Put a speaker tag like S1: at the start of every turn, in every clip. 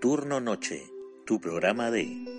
S1: Turno Noche, tu programa de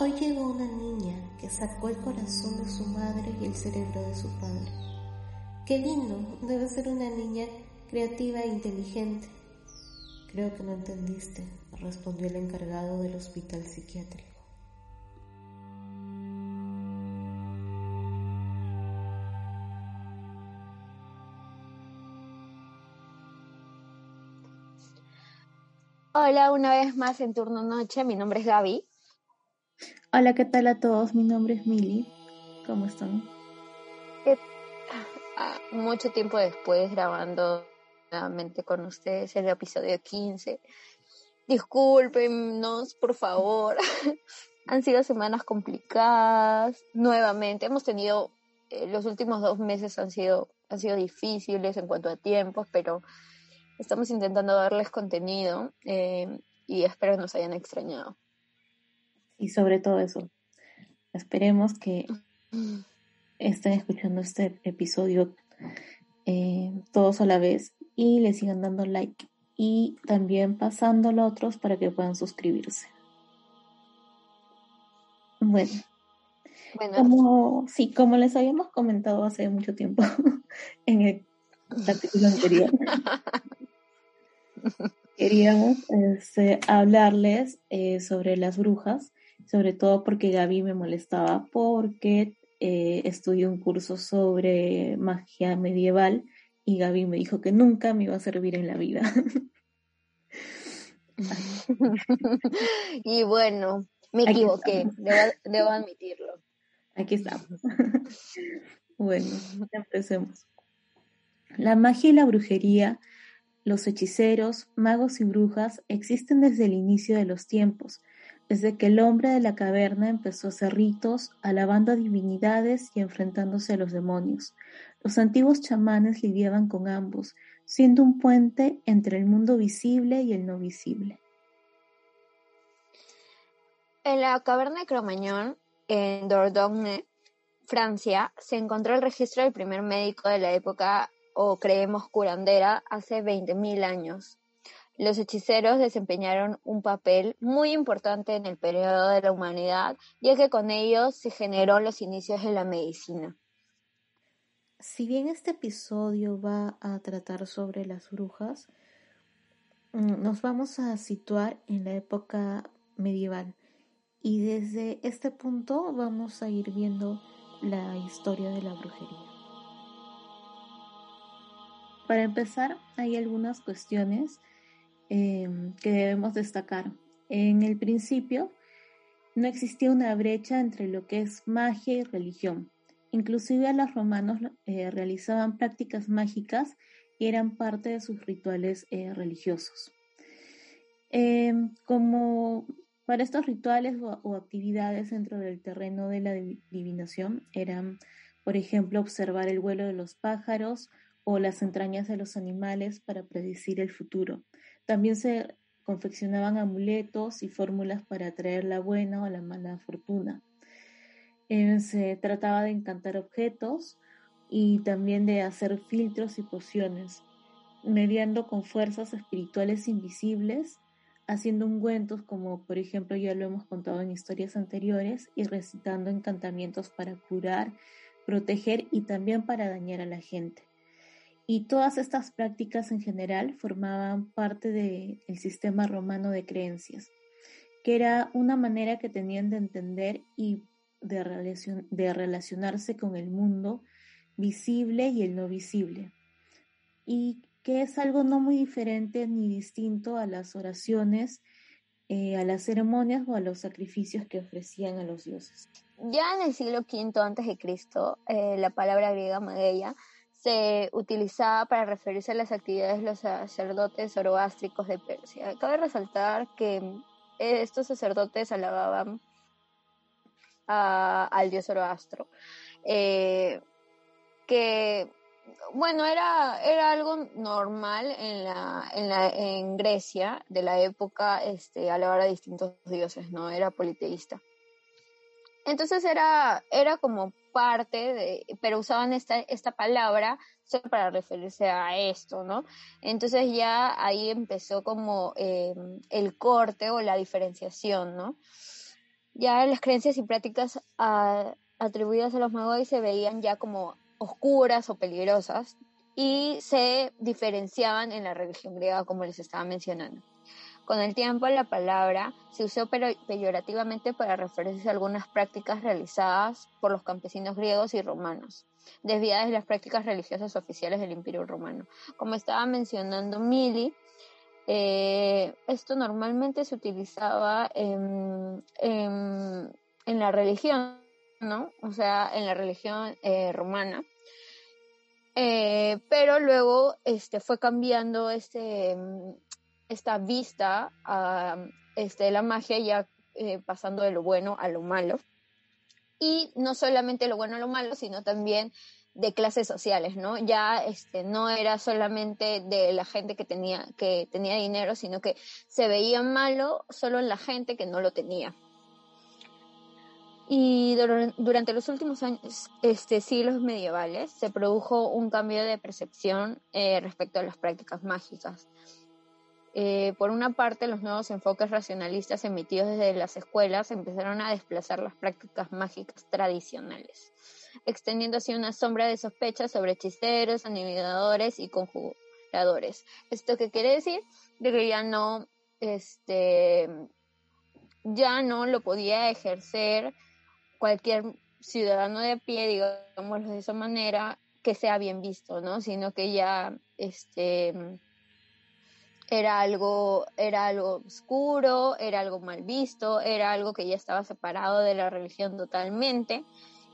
S2: Hoy llegó una niña que sacó el corazón de su madre y el cerebro de su padre. Qué lindo, debe ser una niña creativa e inteligente. Creo que no entendiste, respondió el encargado del hospital psiquiátrico.
S3: Hola, una vez más en turno noche. Mi nombre es Gaby.
S4: Hola, ¿qué tal a todos? Mi nombre es Mili. ¿Cómo están?
S3: Ah, mucho tiempo después grabando nuevamente con ustedes el episodio 15. Discúlpenos, por favor. Han sido semanas complicadas. Nuevamente, hemos tenido, eh, los últimos dos meses han sido, han sido difíciles en cuanto a tiempos, pero estamos intentando darles contenido eh, y espero nos hayan extrañado.
S4: Y sobre todo eso, esperemos que estén escuchando este episodio eh, todos a la vez y le sigan dando like y también pasándolo a otros para que puedan suscribirse. Bueno,
S3: Bueno,
S4: como, sí, como les habíamos comentado hace mucho tiempo en el artículo anterior, queríamos este, hablarles eh, sobre las brujas, sobre todo porque Gaby me molestaba porque eh, estudió un curso sobre magia medieval y Gaby me dijo que nunca me iba a servir en la vida.
S3: y bueno, me
S4: Aquí
S3: equivoqué, debo, debo admitirlo.
S4: Aquí estamos. bueno, empecemos. La magia y la brujería, los hechiceros, magos y brujas existen desde el inicio de los tiempos, desde que el hombre de la caverna empezó a hacer ritos, alabando a divinidades y enfrentándose a los demonios. Los antiguos chamanes lidiaban con ambos, siendo un puente entre el mundo visible y el no visible.
S3: En la caverna de Cromañón, en Dordogne, Francia, se encontró el registro del primer médico de la época, o creemos curandera, hace 20.000 años. Los hechiceros desempeñaron un papel muy importante en el periodo de la humanidad, ya que con ellos se generó los inicios de la medicina.
S4: Si bien este episodio va a tratar sobre las brujas, mm, nos vamos a situar en la época medieval y desde este punto vamos a ir viendo la historia de la brujería. Para empezar, hay algunas cuestiones eh, que debemos destacar. En el principio, no existía una brecha entre lo que es magia y religión. Inclusive los romanos eh, realizaban prácticas mágicas y eran parte de sus rituales eh, religiosos. Eh, como para estos rituales o, o, actividades dentro del terreno de la adivinación eran, por ejemplo, observar el vuelo de los pájaros o las entrañas de los animales para predecir el futuro. También se confeccionaban amuletos y fórmulas para atraer la buena o la mala fortuna. Eh, se trataba de encantar objetos y también de hacer filtros y pociones, mediando con fuerzas espirituales invisibles, haciendo ungüentos como por ejemplo ya lo hemos contado en historias anteriores y recitando encantamientos para curar, proteger y también para dañar a la gente. Y todas estas prácticas en general formaban parte del sistema romano de creencias, que era una manera que tenían de entender y de, de relacionarse con el mundo visible y el no visible, y que es algo no muy diferente ni distinto a las oraciones, eh, a las ceremonias o a los sacrificios que ofrecían a los dioses.
S3: Ya en el siglo V de Cristo, eh, la palabra griega mageia se utilizaba para referirse a las actividades de los sacerdotes zoroástricos de Persia. Cabe resaltar que eh, estos sacerdotes alababan al dios Zoroastro, eh, que bueno, era, era algo normal en, la, en, la, en Grecia de la época este, alabar a distintos dioses, ¿no? Era politeísta. Entonces era, era como parte de, pero usaban esta, esta palabra solo para referirse a esto, ¿no? Entonces ya ahí empezó como em, el corte o la diferenciación, ¿no? Ya las creencias y prácticas ah, atribuidas a los magos se veían ya como oscuras o peligrosas y se diferenciaban en la religión griega, como les estaba mencionando. Con el tiempo la palabra se usó peyorativamente para referirse a algunas prácticas realizadas por los campesinos griegos y romanos, desviadas de las prácticas religiosas oficiales del Imperio Romano. Como estaba mencionando Mili, eh, esto normalmente se utilizaba en, la religión, ¿no? O sea, en la religión eh, romana. Eh, pero luego este, fue cambiando este, esta vista a este, la magia ya eh, pasando de lo bueno a lo malo. Y no solamente lo bueno a lo malo, sino también de clases sociales, ¿no? Ya este, no era solamente de la gente que tenía, que tenía dinero, sino que se veía malo solo en la gente que no lo tenía. Y durante los últimos años, este, siglos medievales se produjo un cambio de percepción eh, respecto a las prácticas mágicas. Eh, por una parte, los nuevos enfoques racionalistas emitidos desde las escuelas empezaron a desplazar las prácticas mágicas tradicionales, extendiendo así una sombra de sospecha sobre hechiceros, animadores y conjuradores. ¿Esto qué quiere decir? De que ya no, este, ya no lo podía ejercer cualquier ciudadano de pie, digámoslo de esa manera, que sea bien visto, ¿no? Sino que ya, este, era algo, era algo oscuro, era algo mal visto, era algo que ya estaba separado de la religión totalmente.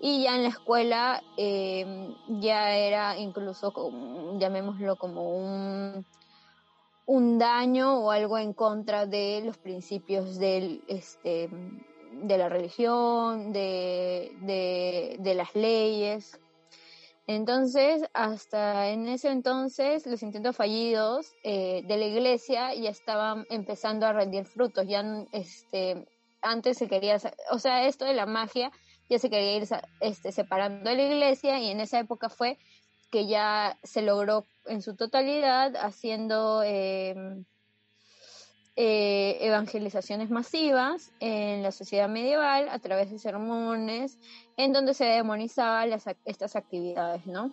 S3: Y ya en la escuela em, ya era incluso, llamémoslo como un, un daño o algo en contra de los principios del, este, de la religión, de, de, de las leyes. Entonces, hasta en ese entonces, los intentos fallidos eh, de la iglesia ya estaban empezando a rendir frutos. Ya, este, antes se quería, o sea, esto de la magia ya se quería ir este, separando de la iglesia y en esa época fue que ya se logró en su totalidad haciendo em, eh, evangelizaciones masivas en la sociedad medieval a través de sermones en donde se demonizaban estas actividades, ¿no?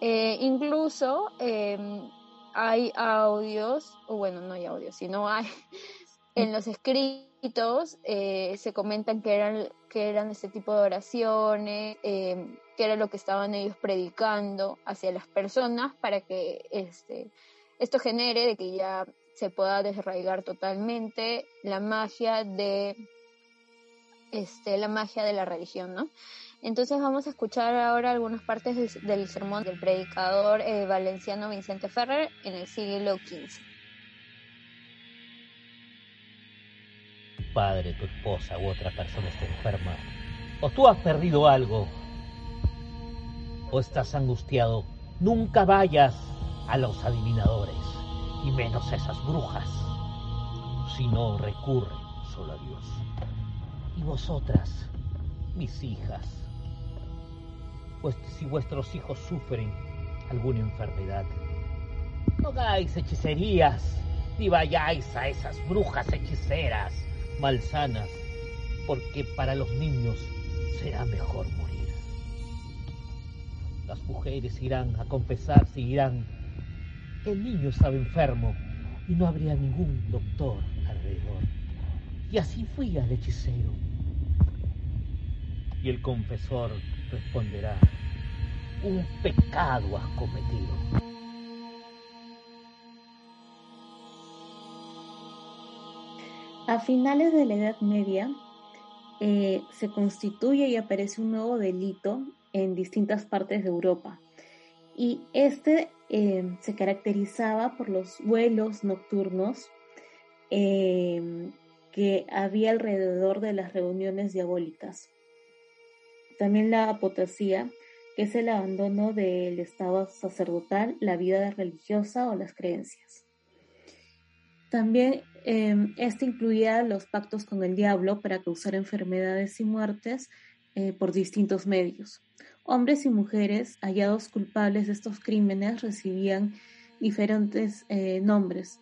S3: Eh, incluso em, hay audios, o bueno, no hay audios, sino hay en los escritos eh, se comentan que eran, que eran este tipo de oraciones, em, que era lo que estaban ellos predicando hacia las personas para que este, esto genere de que ya se pueda desarraigar totalmente la magia de este, la magia de la religión, ¿no? Entonces vamos a escuchar ahora algunas partes del, sermón del predicador eh, valenciano Vicente Ferrer en el siglo XV.
S5: Tu padre, tu esposa u otra persona está enferma, o tú has perdido algo, o estás angustiado, nunca vayas a los adivinadores y menos esas brujas, si no recurre solo a Dios. Y vosotras, mis hijas, pues si vuestros hijos sufren alguna enfermedad, no hagáis hechicerías, ni vayáis a esas brujas hechiceras malsanas, porque para los niños será mejor morir. Las mujeres irán a confesarse y dirán, el niño estaba enfermo y no habría ningún doctor alrededor. Y así fui al hechicero. Y el confesor responderá, un pecado has cometido.
S4: A finales de la Edad Media eh, se constituye y aparece un nuevo delito en distintas partes de Europa. Y este eh, se caracterizaba por los vuelos nocturnos eh, que había alrededor de las reuniones diabólicas. También la apotasía, que es el abandono del estado sacerdotal, la vida religiosa o las creencias. También eh, este incluía los pactos con el diablo para causar enfermedades y muertes eh, por distintos medios. Hombres y mujeres hallados culpables de estos crímenes recibían diferentes eh, nombres.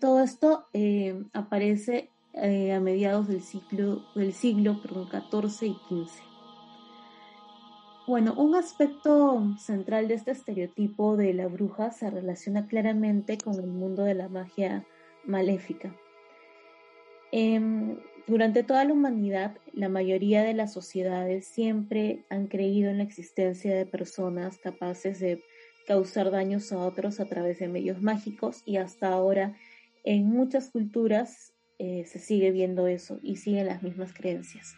S4: Todo esto eh, aparece a mediados del siglo, del siglo XIV y XV. Bueno, un aspecto central de este estereotipo de la bruja se relaciona claramente con el mundo de la magia maléfica. Em, durante toda la humanidad, la mayoría de las sociedades siempre han creído en la existencia de personas capaces de causar daños a otros a través de medios mágicos y hasta ahora en muchas culturas eh, se sigue viendo eso y siguen las mismas creencias.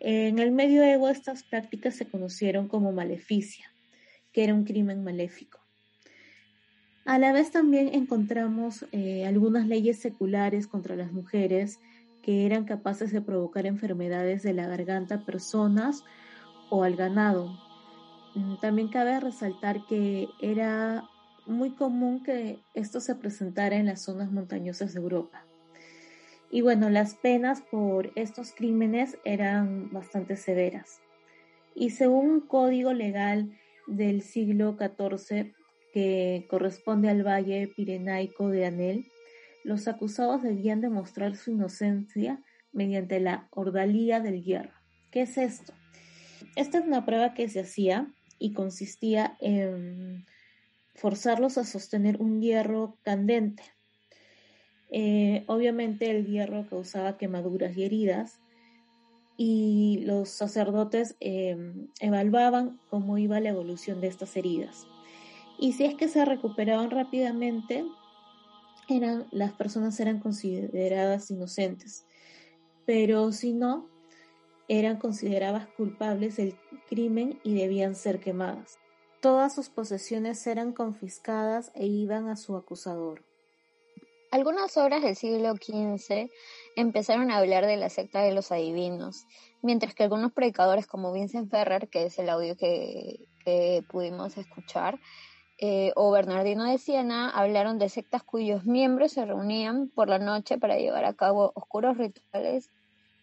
S4: En el medioevo estas prácticas se conocieron como maleficia, que era un crimen maléfico. A la vez también encontramos eh, algunas leyes seculares contra las mujeres que eran capaces de provocar enfermedades de la garganta a personas o al ganado. Mm, también cabe resaltar que era muy común que esto se presentara en las zonas montañosas de Europa. Y bueno, las penas por estos crímenes eran bastante severas. Y según un código legal del siglo XIV, que corresponde al valle pirenaico de Anel, los acusados debían demostrar su inocencia mediante la ordalía del hierro. ¿Qué es esto? Esta es una prueba que se hacía y consistía en forzarlos a sostener un hierro candente. Eh, obviamente el hierro causaba quemaduras y heridas y los sacerdotes eh, evaluaban cómo iba la evolución de estas heridas. Y si es que se recuperaban rápidamente, eran, las personas eran consideradas inocentes. Pero si no, eran consideradas culpables del crimen y debían ser quemadas. Todas sus posesiones eran confiscadas e iban a su acusador.
S3: Algunas obras del siglo XV empezaron a hablar de la secta de los adivinos, mientras que algunos predicadores como Vincent Ferrer, que es el audio que pudimos escuchar, eh, o Bernardino de Siena hablaron de sectas cuyos miembros se reunían por la noche para llevar a cabo oscuros rituales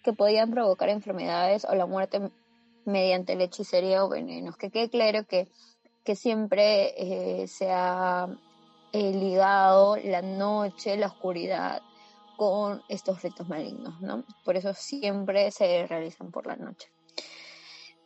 S3: que podían provocar enfermedades o la muerte mediante la hechicería o venenos. Que quede claro que, que siempre eh, se ha eh, ligado la noche, la oscuridad con estos ritos malignos, ¿no? Por eso siempre se realizan por la noche.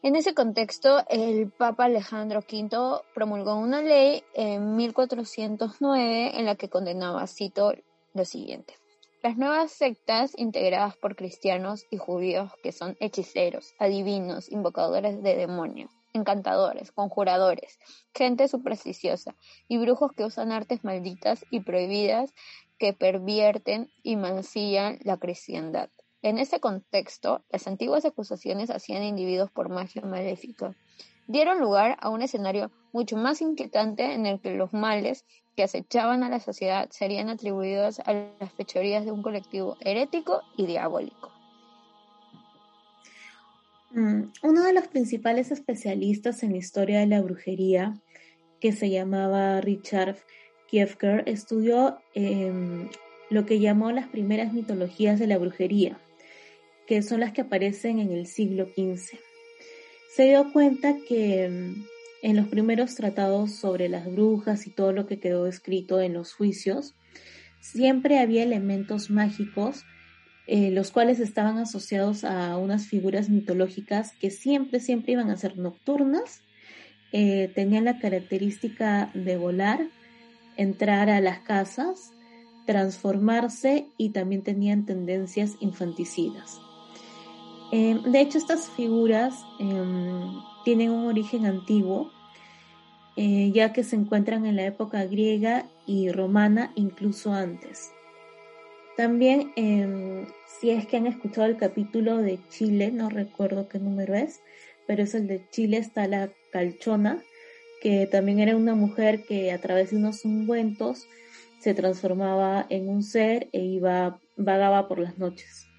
S3: En ese contexto, el Papa Alejandro V promulgó una ley en 1409 en la que condenaba, cito, lo siguiente. Las nuevas sectas integradas por cristianos y judíos que son hechiceros, adivinos, invocadores de demonios, encantadores, conjuradores, gente supersticiosa y brujos que usan artes malditas y prohibidas que pervierten y mancillan la cristiandad. En ese contexto, las antiguas acusaciones hacían individuos por magia maléfica dieron lugar a un escenario mucho más inquietante en el que los males que acechaban a la sociedad serían atribuidos a las fechorías de un colectivo herético y diabólico.
S4: Mm, uno de los principales especialistas en historia de la brujería, que se llamaba Richard Kiefker, estudió em, lo que llamó las primeras mitologías de la brujería que son las que aparecen en el siglo XV. Se dio cuenta que mm, en los primeros tratados sobre las brujas y todo lo que quedó escrito en los juicios, siempre había elementos mágicos, eh, los cuales estaban asociados a unas figuras mitológicas que siempre, siempre iban a ser nocturnas eh, tenían la característica de volar, entrar a las casas, transformarse y también tenían tendencias infanticidas. Em, de hecho, estas figuras em, tienen un origen antiguo, eh, ya que se encuentran en la época griega y romana, incluso antes. También, em, si es que han escuchado el capítulo de Chile, no recuerdo qué número es, pero es el de Chile, está la calchona, que también era una mujer que a través de unos ungüentos se transformaba en un ser e iba, vagaba por las noches.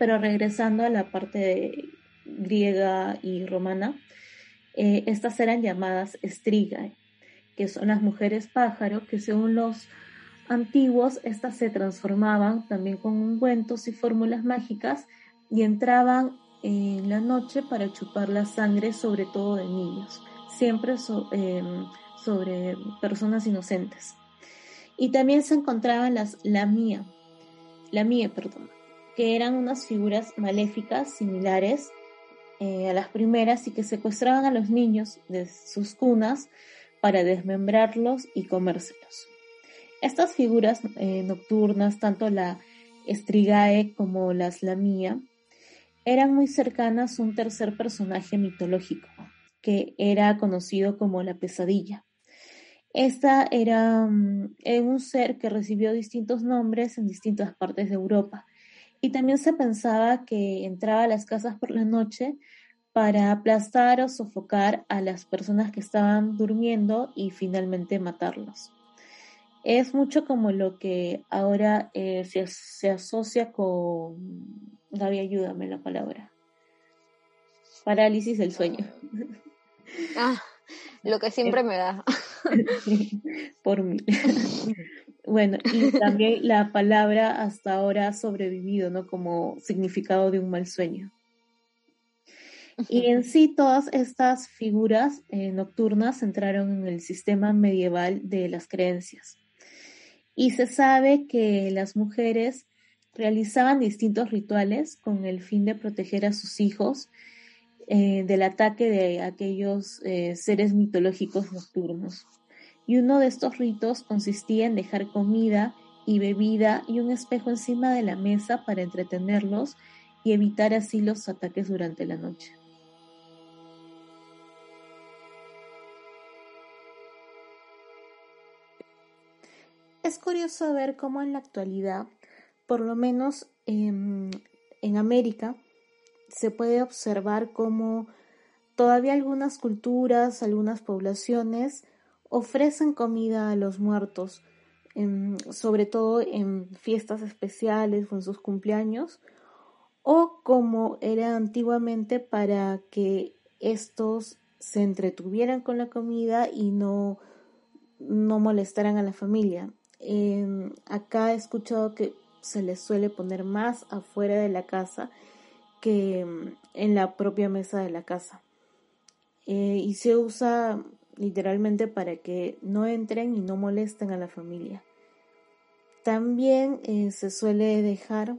S4: Pero regresando a la parte griega y romana, eh, estas eran llamadas estrigae, que son las mujeres pájaro, que según los antiguos, estas se transformaban también con ungüentos y fórmulas mágicas y entraban en la noche para chupar la sangre, sobre todo de niños, siempre em, sobre personas inocentes. Y también se encontraban las lamía, lamía, perdón, que eran unas figuras maléficas similares eh, a las primeras y que secuestraban a los niños de sus cunas para desmembrarlos y comérselos. Estas figuras eh, nocturnas, tanto la Estrigae como las Lamía, eran muy cercanas a un tercer personaje mitológico, que era conocido como la pesadilla. Esta era mm, un ser que recibió distintos nombres en distintas partes de Europa y también se pensaba que entraba a las casas por la noche para aplastar o sofocar a las personas que estaban durmiendo y finalmente matarlos. Es mucho como lo que ahora eh, se, se, asocia con... Gaby, ayúdame la palabra. Parálisis del sueño.
S3: Ah, lo que siempre me da.
S4: Por mí. Bueno, y también la palabra hasta ahora ha sobrevivido, ¿no? Como significado de un mal sueño. Y en sí todas estas figuras eh, nocturnas entraron en el sistema medieval de las creencias. Y se sabe que las mujeres realizaban distintos rituales con el fin de proteger a sus hijos eh, del ataque de aquellos eh, seres mitológicos nocturnos. Y uno de estos ritos consistía en dejar comida y bebida y un espejo encima de la mesa para entretenerlos y evitar así los ataques durante la noche. Es curioso ver cómo en la actualidad, por lo menos en, América, se puede observar cómo todavía algunas culturas, algunas poblaciones ofrecen comida a los muertos, sobre todo en fiestas especiales o en sus cumpleaños, o como era antiguamente para que estos se entretuvieran con la comida y no, no molestaran a la familia. Em, acá he escuchado que se les suele poner más afuera de la casa que em, en la propia mesa de la casa. Eh, y se usa literalmente para que no entren y no molesten a la familia. También eh, se suele dejar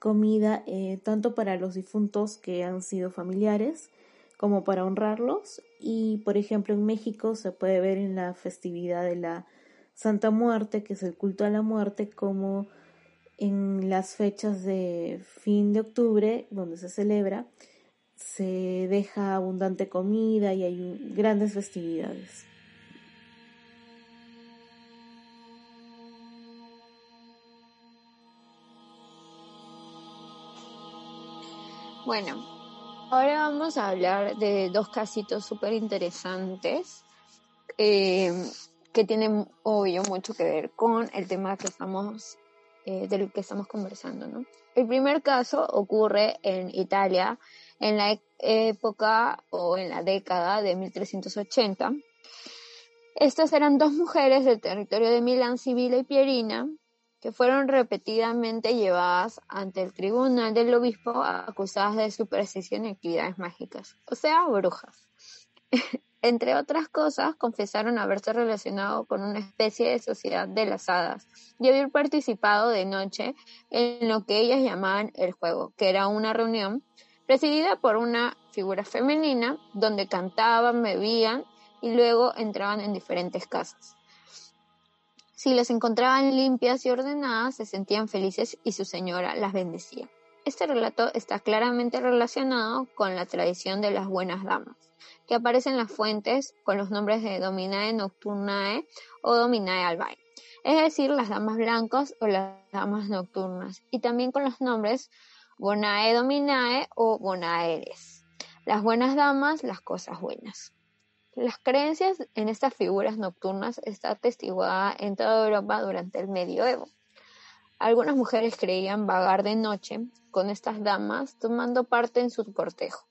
S4: comida eh, tanto para los difuntos que han sido familiares como para honrarlos y por ejemplo en México se puede ver en la festividad de la Santa Muerte, que es el culto a la muerte, como en las fechas de fin de octubre, donde se celebra, se deja abundante comida y hay grandes festividades.
S3: Bueno, ahora vamos a hablar de dos casitos súper interesantes. Eh, que tiene obvio mucho que ver con el tema que estamos, eh, del que estamos conversando, ¿no? El primer caso ocurre en Italia en la época o en la década de 1380. Estas eran dos mujeres del territorio de Milán, Sibila y Pierina, que fueron repetidamente llevadas ante el tribunal del obispo acusadas de superstición y actividades mágicas, o sea, brujas. Entre otras cosas, confesaron haberse relacionado con una especie de sociedad de las hadas y haber participado de noche en lo que ellas llamaban el juego, que era una reunión presidida por una figura femenina donde cantaban, bebían y luego entraban en diferentes casas. Si las encontraban limpias y ordenadas, se sentían felices y su señora las bendecía. Este relato está claramente relacionado con la tradición de las buenas damas, que aparece en las fuentes con los nombres de Dominae Nocturnae o Dominae Albae, es decir, las damas blancas o las damas nocturnas, y también con los nombres Bonae Dominae o Bonaeres. Las buenas damas, las cosas buenas. Las creencias en estas figuras nocturnas está atestiguada en toda Europa durante el medioevo. Algunas mujeres creían vagar de noche con estas damas tomando parte en su cortejo.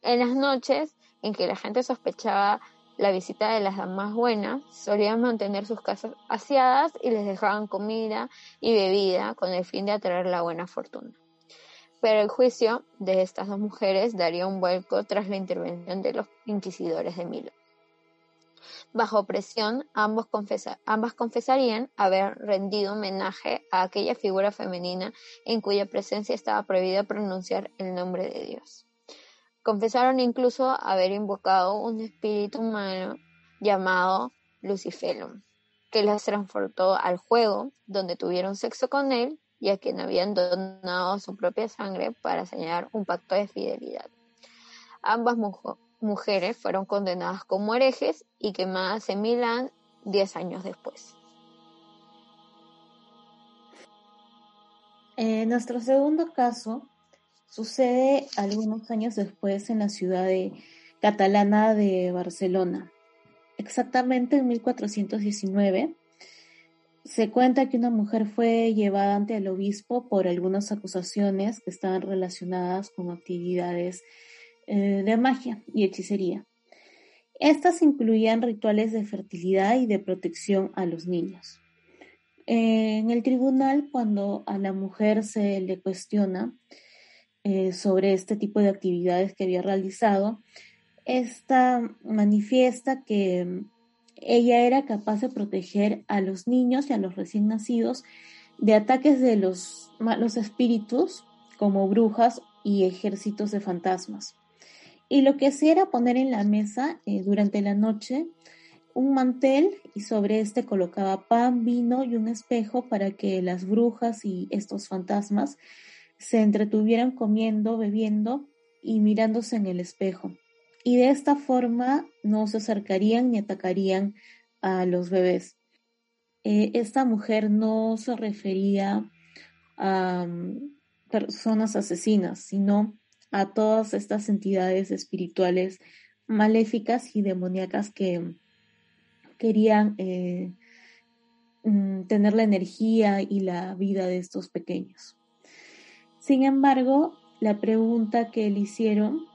S3: En las noches en que la gente sospechaba la visita de las damas buenas, solían mantener sus casas aseadas y les dejaban comida y bebida con el fin de atraer la buena fortuna. Pero el juicio de estas dos mujeres daría un vuelco tras la intervención de los inquisidores de Milo. Bajo presión, ambas confesarían haber rendido homenaje a aquella figura femenina en cuya presencia estaba prohibido pronunciar el nombre de Dios. Confesaron incluso haber invocado un espíritu humano llamado Luciferum, que las transportó al juego, donde tuvieron sexo con él y a quien habían donado su propia sangre para señalar un pacto de fidelidad. Ambas mujeres fueron condenadas como herejes y quemadas en Milán diez años después.
S4: nuestro segundo caso sucede algunos años después en la ciudad de catalana de Barcelona. Exactamente en 1419 se cuenta que una mujer fue llevada ante el obispo por algunas acusaciones que estaban relacionadas con actividades eh, de magia y hechicería. Estas incluían rituales de fertilidad y de protección a los niños. En el tribunal, cuando a la mujer se le cuestiona eh, sobre este tipo de actividades que había realizado, esta manifiesta que ella era capaz de proteger a los niños y a los recién nacidos de ataques de los malos espíritus, como brujas y ejércitos de fantasmas. Y lo que hacía era poner en la mesa eh, durante la noche un mantel y sobre este colocaba pan, vino y un espejo para que las brujas y estos fantasmas se entretuvieran comiendo, bebiendo y mirándose en el espejo y de esta forma no se acercarían ni atacarían a los bebés. Eh, esta mujer no se refería a mm, personas asesinas, sino a todas estas entidades espirituales maléficas y demoníacas que querían eh, mm, tener la energía y la vida de estos pequeños. Sin embargo, la pregunta que le hicieron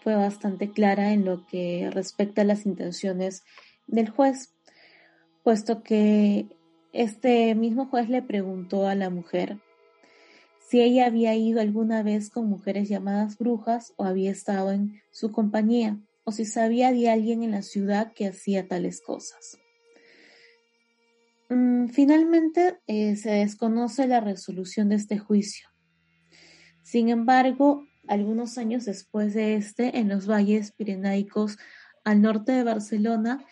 S4: fue bastante clara en lo que respecta a las intenciones del juez, puesto que este mismo juez le preguntó a la mujer si ella había ido alguna vez con mujeres llamadas brujas o había estado en su compañía, o si sabía de alguien en la ciudad que hacía tales cosas. Mm, finalmente, eh, se desconoce la resolución de este juicio. Sin embargo, algunos años después de este, en los valles pirenaicos al norte de Barcelona,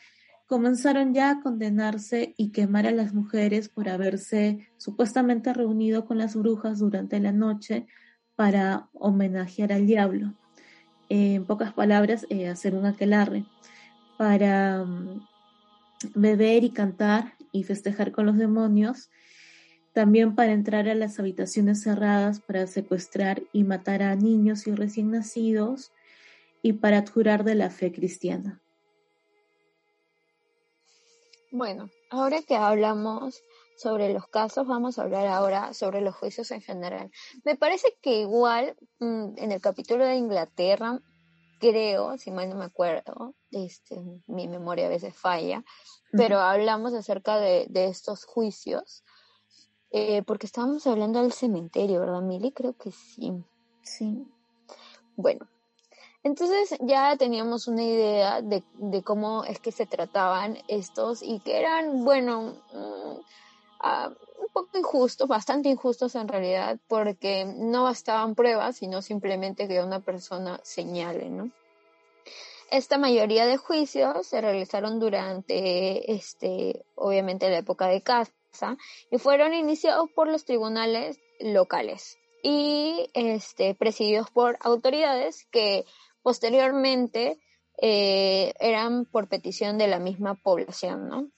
S4: comenzaron ya a condenarse y quemar a las mujeres por haberse supuestamente reunido con las brujas durante la noche para homenajear al diablo. en pocas palabras, eh, hacer un aquelarre para mm, beber y cantar y festejar con los demonios también para entrar a las habitaciones cerradas para secuestrar y matar a niños y recién nacidos y para adjurar de la fe cristiana.
S3: Bueno, ahora que hablamos sobre los casos, vamos a hablar ahora sobre los juicios en general. Me parece que igual mm, en el capítulo de Inglaterra, creo, si mal no me acuerdo, este, mi memoria a veces falla, pero hablamos acerca de, de estos juicios eh, porque estábamos hablando del cementerio, ¿verdad, Mili? Creo que sí.
S4: Sí.
S3: Bueno, entonces ya teníamos una idea de, cómo es que se trataban estos y que eran, bueno, mm, ah, poco injustos, bastante injustos en realidad, porque no bastaban pruebas, sino simplemente que una persona señale, ¿no? Esta mayoría de juicios se realizaron durante, este, obviamente, la época de casa y fueron iniciados por los tribunales locales y este, presididos por autoridades que posteriormente eh, eran por petición de la misma población, ¿no?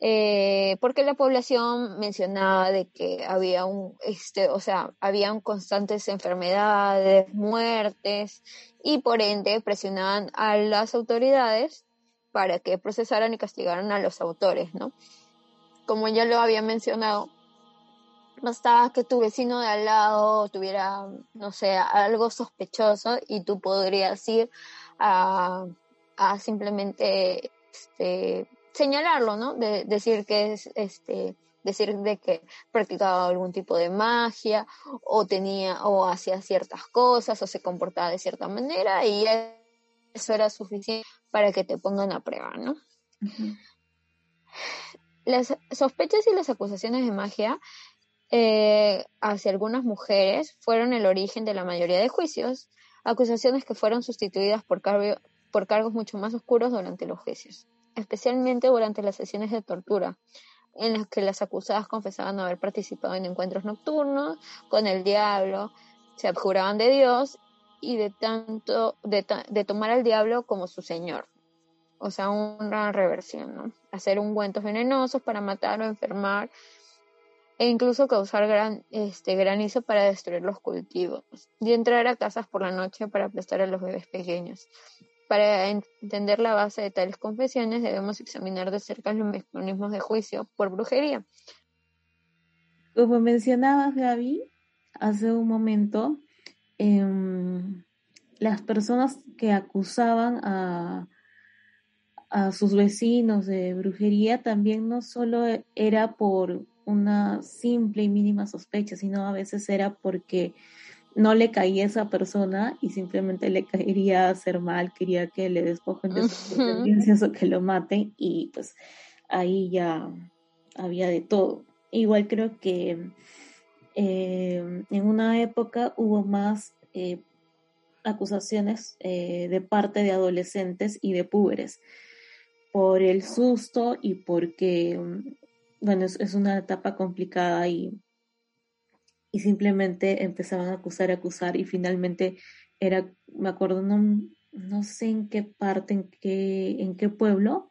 S3: Eh, porque la población mencionaba de que había un, este, o sea, habían constantes enfermedades, muertes, y por ende presionaban a las autoridades para que procesaran y castigaran a los autores, ¿no? Como ya lo había mencionado, bastaba que tu vecino de al lado tuviera, no sé, algo sospechoso y tú podrías ir a, simplemente este, señalarlo, ¿no? De, decir que es, este, decir de que practicaba algún tipo de magia o tenía o hacía ciertas cosas o se comportaba de cierta manera y eso era suficiente para que te pongan a prueba, ¿no? Las sospechas y las acusaciones de magia eh, hacia algunas mujeres fueron el origen de la mayoría de juicios, acusaciones que fueron sustituidas por, por cargos mucho más oscuros durante los juicios especialmente durante las sesiones de tortura, en las que las acusadas confesaban haber participado en encuentros nocturnos con el diablo, se abjuraban de Dios y de tanto de, de tomar al diablo como su señor. O sea, una reversión, ¿no? Hacer ungüentos venenosos para matar o enfermar e incluso causar gran, este, granizo para destruir los cultivos y entrar a casas por la noche para prestar a los bebés pequeños. Para entender la base de tales confesiones debemos examinar de cerca los mecanismos de juicio por brujería.
S4: Como mencionabas, Gaby, hace un momento, em, las personas que acusaban a, a sus vecinos de brujería también no solo era por una simple y mínima sospecha, sino a veces era porque no le caía a esa persona y simplemente le quería hacer mal, quería que le despojen de sus o que lo maten y pues ahí ya había de todo. Igual creo que eh, en una época hubo más eh, acusaciones eh, de parte de adolescentes y de púberes por el susto y porque, bueno, es una etapa complicada y y simplemente empezaban a acusar, a acusar y finalmente era, me acuerdo, no, no sé en qué parte, en qué, en qué pueblo,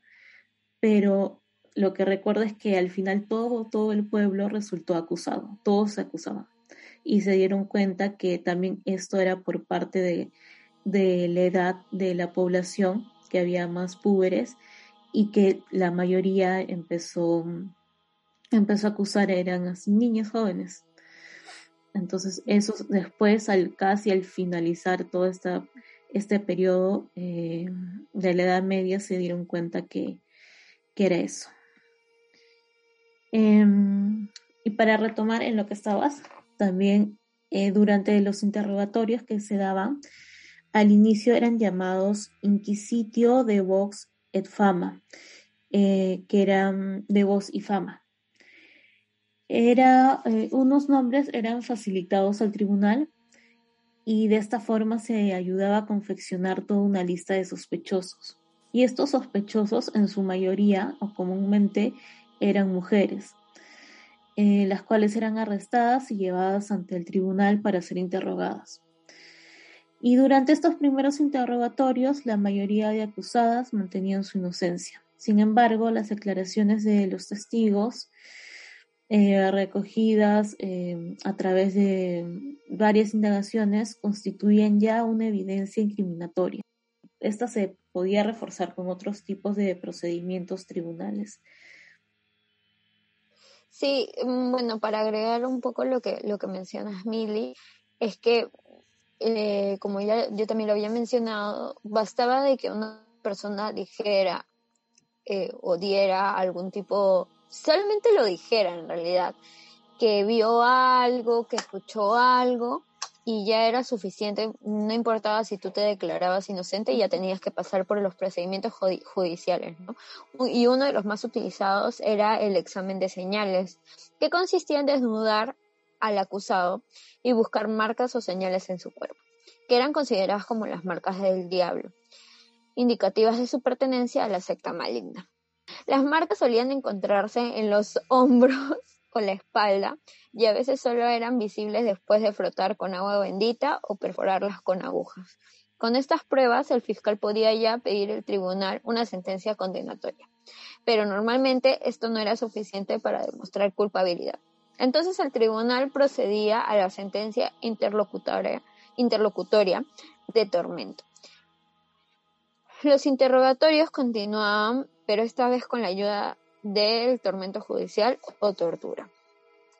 S4: pero lo que recuerdo es que al final todo, todo el pueblo resultó acusado, todos se acusaban. Y se dieron cuenta que también esto era por parte de, de la edad de la población, que había más púberes y que la mayoría empezó, empezó a acusar eran niños jóvenes. Entonces, eso después, al casi al finalizar todo esta, este periodo eh, de la Edad Media, se dieron cuenta que, era eso. Em, y para retomar en lo que estabas, también eh, durante los interrogatorios que se daban, al inicio eran llamados inquisitio de vox fama, eh, que eran de voz y fama era, eh, unos nombres eran facilitados al tribunal y de esta forma se ayudaba a confeccionar toda una lista de sospechosos. Y estos sospechosos en su mayoría o comúnmente eran mujeres, eh, las cuales eran arrestadas y llevadas ante el tribunal para ser interrogadas. Y durante estos primeros interrogatorios, la mayoría de acusadas mantenían su inocencia. Sin embargo, las declaraciones de los testigos eh, recogidas eh, a través de varias indagaciones constituían ya una evidencia incriminatoria. Esta se podía reforzar con otros tipos de procedimientos tribunales.
S3: Sí, mm, bueno, para agregar un poco lo que, lo que mencionas, Mili, es que, eh, como ya yo también lo había mencionado, bastaba de que una persona dijera o diera algún tipo solamente lo dijera en realidad, que vio algo, que escuchó algo y ya era suficiente, no importaba si tú te declarabas inocente, ya tenías que pasar por los procedimientos judiciales, ¿no? Y uno de los más utilizados era el examen de señales, que consistía en desnudar al acusado y buscar marcas o señales en su cuerpo, que eran consideradas como las marcas del diablo, indicativas de su pertenencia a la secta maligna. Las marcas solían encontrarse en los hombros o la espalda y a veces solo eran visibles después de frotar con agua bendita o perforarlas con agujas. Con estas pruebas, el fiscal podía ya pedir al tribunal una sentencia condenatoria, pero normalmente esto no era suficiente para demostrar culpabilidad. Entonces el tribunal procedía a la sentencia interlocutoria, interlocutoria de tormento. Los interrogatorios continuaban, pero esta vez con la ayuda del tormento judicial o tortura.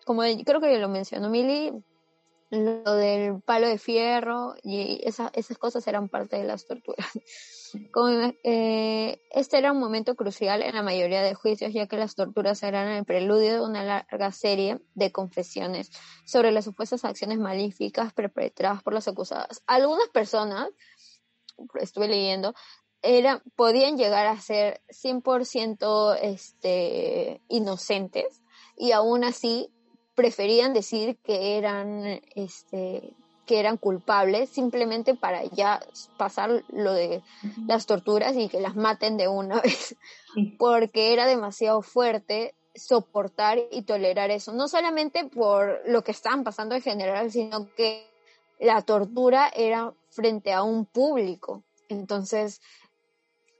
S3: Como creo que lo mencionó Mili, lo del palo de fierro y esas cosas eran parte de las torturas. Eh, este era un momento crucial en la mayoría de juicios, ya que las torturas eran el preludio de una larga serie de confesiones sobre las supuestas acciones malíficas perpetradas por los acusados. Algunas personas, estuve leyendo, era, podían llegar a ser 100% este, inocentes y aún así preferían decir que eran, este, que eran culpables simplemente para ya pasar lo de las torturas y que las maten de una vez, porque era demasiado fuerte soportar y tolerar eso, no solamente por lo que estaban pasando en general, sino que la tortura era frente a un público. Entonces,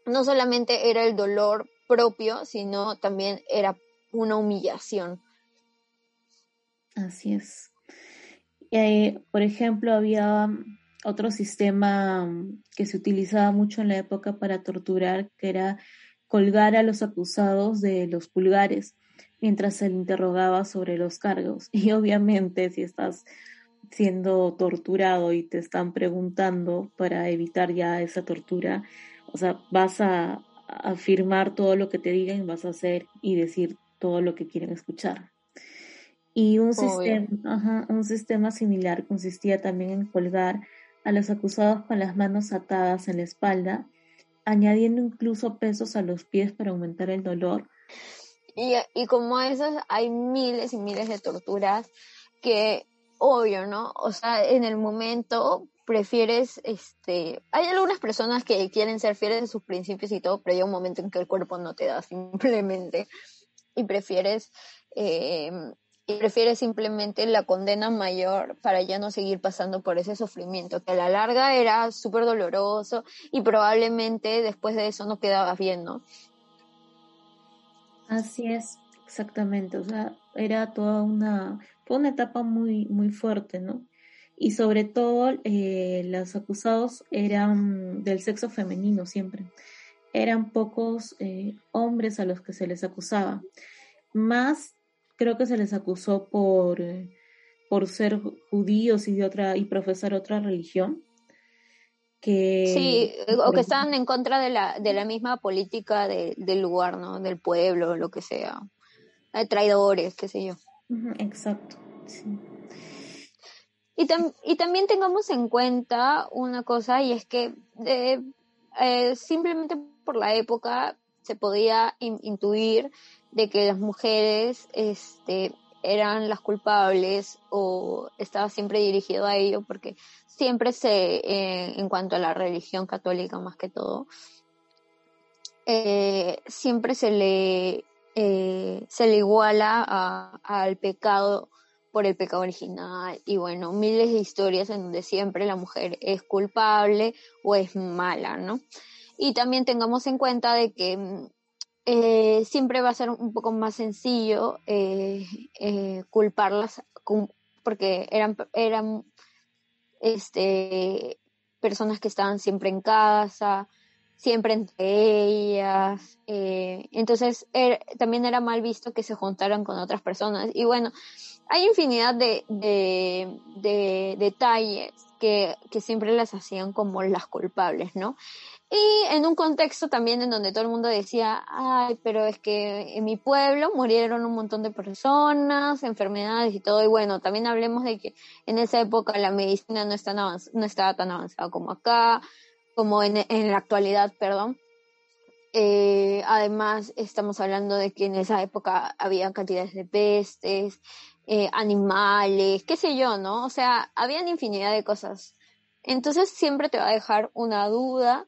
S3: no solamente era el dolor propio, sino también era una humillación.
S4: Así es. Eh, por ejemplo, había otro sistema que se utilizaba mucho en la época para torturar, que era colgar a los acusados de los pulgares mientras se le interrogaba sobre los cargos. Y obviamente si estás siendo torturado y te están preguntando para evitar ya esa tortura, o sea, vas a afirmar todo lo que te digan, vas a hacer y decir todo lo que quieren escuchar. Y un sistema, un sistema similar consistía también en colgar a los acusados con las manos atadas en la espalda, añadiendo incluso pesos a los pies para aumentar el dolor.
S3: Y, y como esas hay miles y miles de torturas que, obvio, ¿no? O sea, en el momento prefieres, este, hay algunas personas que quieren ser fieles a sus principios y todo, pero hay un momento en que el cuerpo no te da simplemente y prefieres, eh, y prefieres simplemente la condena mayor para ya no seguir pasando por ese sufrimiento, que a la larga era súper doloroso y probablemente después de eso no quedabas bien, ¿no?
S4: Así es, exactamente, o sea, era toda una, una etapa muy, muy fuerte, ¿no? y sobre todo eh, los acusados eran del sexo femenino siempre. Eran pocos eh, hombres a los que se les acusaba. Más creo que se les acusó por, eh, por ser judíos y de otra y profesar otra religión. Que,
S3: sí, o que estaban en contra de la, de la misma política del lugar, ¿no? Del pueblo, lo que sea. Traidores, qué sé yo.
S4: Exacto, sí.
S3: Y, y también tengamos en cuenta una cosa y es que eh, simplemente por la época se podía intuir de que las mujeres este, eran las culpables o estaba siempre dirigido a ello porque siempre se, eh, en cuanto a la religión católica más que todo, eh, siempre se le, se le iguala al pecado por el pecado original y bueno, miles de historias en donde siempre la mujer es culpable o es mala, ¿no? Y también tengamos en cuenta de que mm, eh, siempre va a ser un poco más sencillo eh, eh, culparlas porque eran, eran este, personas que estaban siempre en casa, siempre entre ellas. entonces er, también era mal visto que se juntaran con otras personas. Y bueno, hay infinidad de, de, detalles que, que siempre las hacían como las culpables, ¿no? Y en un contexto también en donde todo el mundo decía, ay, pero es que en mi pueblo murieron un montón de personas, enfermedades y todo. Y bueno, también hablemos de que en esa época la medicina no, no estaba tan avanzada como acá, como en, en la actualidad, perdón. Eh, además, estamos hablando de que en esa época había cantidades de pestes, eh, animales, qué sé yo, ¿no? O sea, habían infinidad de cosas. Entonces siempre te va a dejar una duda.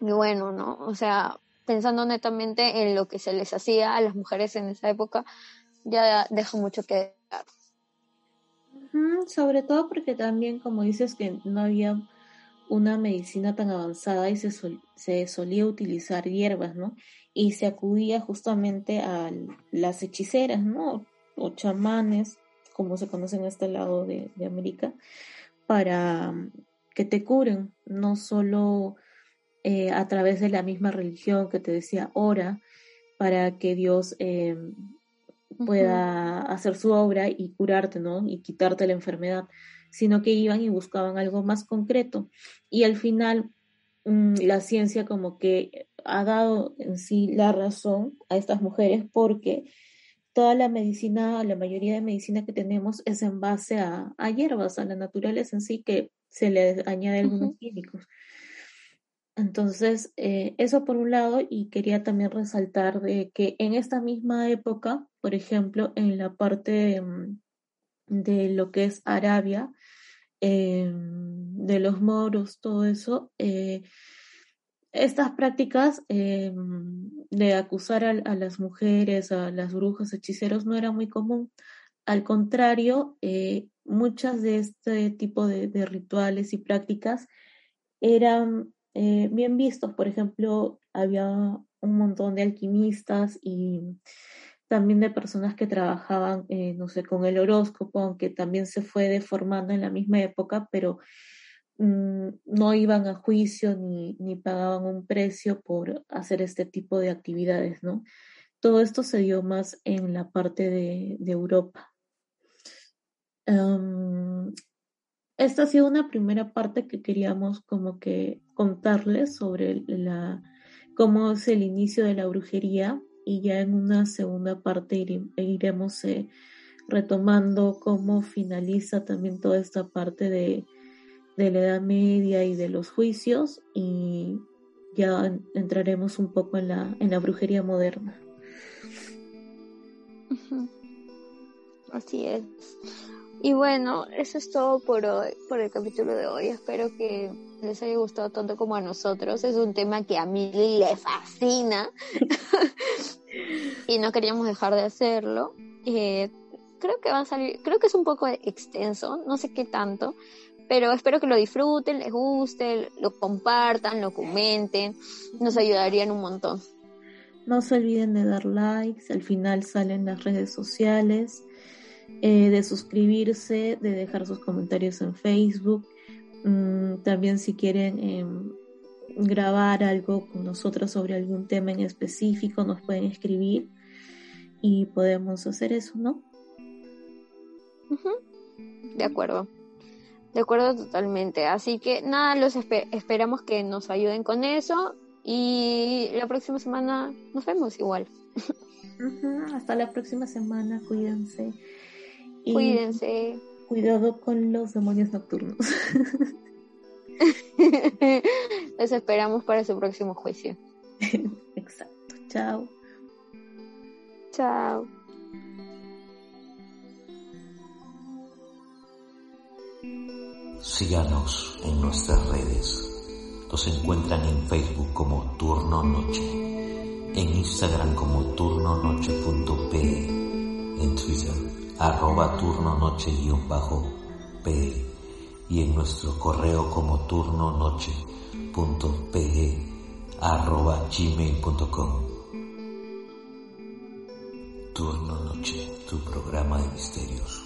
S3: Y bueno, ¿no? O sea, pensando netamente en lo que se les hacía a las mujeres en esa época, ya deja mucho que dar.
S4: sobre todo porque también, como dices, que no había una medicina tan avanzada y se, se solía utilizar hierbas, ¿no? Y se acudía justamente a las hechiceras, ¿no? O chamanes, como se conoce en este lado de, América, para mm, que te curen, no solo eh, a través de la misma religión que te decía ora, para que Dios eh, pueda hacer su obra y curarte, ¿no? Y quitarte la enfermedad, sino que iban y buscaban algo más concreto. Y al final la ciencia como que ha dado en sí la razón a estas mujeres porque toda la medicina, la mayoría de medicina que tenemos es en base a, hierbas, a la naturaleza en sí, que se le añade algunos químicos. Entonces, eh, eso por un lado, y quería también resaltar de que en esta misma época, por ejemplo, en la parte mm, de lo que es Arabia, em, de los moros, todo eso, eh, estas prácticas em, de acusar a, las mujeres, a las brujas, hechiceros, no era muy común. Al contrario, eh, muchas de este tipo de, rituales y prácticas eran eh, bien vistos. Por ejemplo, había un montón de alquimistas y también de personas que trabajaban, eh, no sé, con el horóscopo, aunque también se fue deformando en la misma época, pero mm, no iban a juicio ni, ni, pagaban un precio por hacer este tipo de actividades, ¿no? Todo esto se dio más en la parte de, Europa. esta ha sido una primera parte que queríamos como que contarles sobre la, cómo es el inicio de la brujería y ya en una segunda parte iremos eh, retomando cómo finaliza también toda esta parte de, la Edad Media y de los juicios y ya entraremos un poco en la, en la brujería moderna.
S3: Así es. Y bueno, eso es todo por hoy, por el capítulo de hoy. Espero que les haya gustado tanto como a nosotros. Es un tema que a mí le fascina y no queríamos dejar de hacerlo. Eh, creo que va a salir, creo que es un poco extenso, no sé qué tanto, pero espero que lo disfruten, les guste, lo compartan, lo comenten, nos ayudarían un montón.
S4: No se olviden de dar likes, al final salen las redes sociales eh, de suscribirse, de dejar sus comentarios en Facebook. Mm, también si quieren em, grabar algo con nosotros sobre algún tema en específico, nos pueden escribir y podemos hacer eso, ¿no?
S3: De acuerdo. De acuerdo totalmente. Así que nada, los esperamos que nos ayuden con eso y la próxima semana nos vemos igual.
S4: Hasta la próxima semana, cuídense.
S3: Cuídense.
S4: Cuidado con los demonios nocturnos.
S3: Los esperamos para su próximo juicio.
S4: Exacto. Chao.
S3: Chao.
S1: Síganos en nuestras redes. Nos encuentran en Facebook como Turno Noche, en Instagram como turnonoche.p, en Twitter arroba turno noche guion bajo p y en nuestro correo como turno noche punto pe arroba gmail.com Turno Noche, tu programa de misterios.